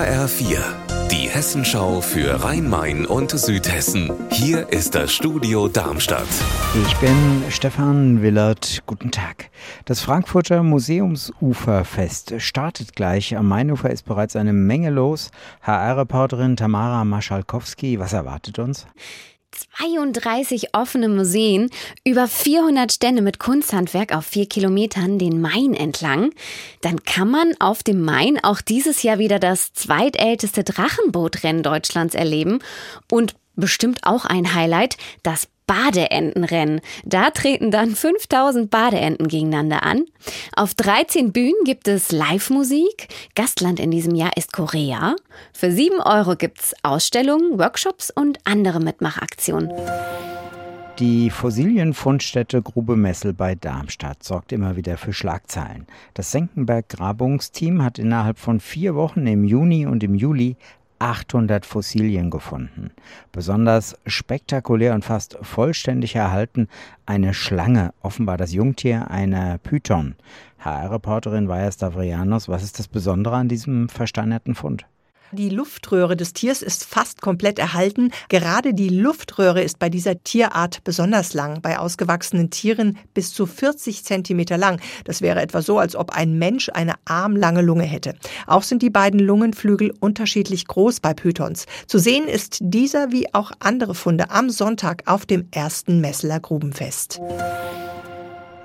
HR4, die Hessenschau für Rhein-Main und Südhessen. Hier ist das Studio Darmstadt. Ich bin Stefan Willert. Guten Tag. Das Frankfurter Museumsuferfest startet gleich. Am Mainufer ist bereits eine Menge los. HR-Reporterin Tamara Maschalkowski, was erwartet uns? 32 offene Museen, über 400 Stände mit Kunsthandwerk auf vier Kilometern den Main entlang. Dann kann man auf dem Main auch dieses Jahr wieder das zweitälteste Drachenbootrennen Deutschlands erleben und bestimmt auch ein Highlight, das Badeentenrennen. Da treten dann 5000 Badeenten gegeneinander an. Auf 13 Bühnen gibt es Live-Musik. Gastland in diesem Jahr ist Korea. Für 7 Euro gibt es Ausstellungen, Workshops und andere Mitmachaktionen. Die Fossilienfundstätte Grube Messel bei Darmstadt sorgt immer wieder für Schlagzeilen. Das Senckenberg-Grabungsteam hat innerhalb von vier Wochen im Juni und im Juli 800 Fossilien gefunden. Besonders spektakulär und fast vollständig erhalten eine Schlange, offenbar das Jungtier einer Python. HR-Reporterin Vaja Stavrianos, was ist das Besondere an diesem versteinerten Fund? Die Luftröhre des Tiers ist fast komplett erhalten. Gerade die Luftröhre ist bei dieser Tierart besonders lang. Bei ausgewachsenen Tieren bis zu 40 Zentimeter lang. Das wäre etwa so, als ob ein Mensch eine armlange Lunge hätte. Auch sind die beiden Lungenflügel unterschiedlich groß bei Pythons. Zu sehen ist dieser wie auch andere Funde am Sonntag auf dem ersten Messeler Grubenfest.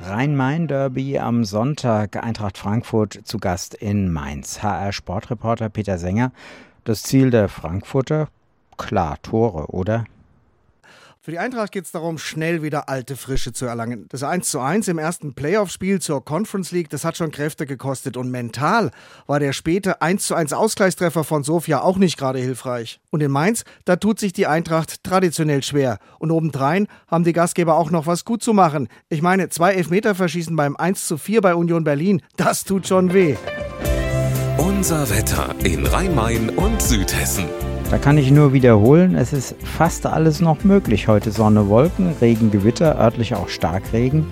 Rhein-Main-Derby am Sonntag. Eintracht Frankfurt zu Gast in Mainz. HR-Sportreporter Peter Sänger. Das Ziel der Frankfurter? Klar, Tore, oder? Für die Eintracht geht es darum, schnell wieder alte Frische zu erlangen. Das 1:1 im ersten Playoff-Spiel zur Conference League, das hat schon Kräfte gekostet. Und mental war der späte 1:1 Ausgleichstreffer von Sofia auch nicht gerade hilfreich. Und in Mainz, da tut sich die Eintracht traditionell schwer. Und obendrein haben die Gastgeber auch noch was gut zu machen. Ich meine, zwei Elfmeter verschießen beim 1:4 bei Union Berlin, das tut schon weh. Unser Wetter in Rhein-Main und Südhessen. Da kann ich nur wiederholen, es ist fast alles noch möglich. Heute Sonne, Wolken, Regen, Gewitter, örtlich auch Starkregen,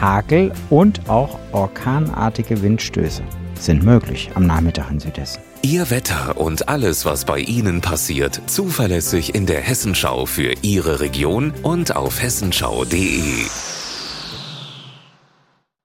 Hagel und auch orkanartige Windstöße sind möglich am Nachmittag in Südhessen. Ihr Wetter und alles, was bei Ihnen passiert, zuverlässig in der Hessenschau für Ihre Region und auf hessenschau.de.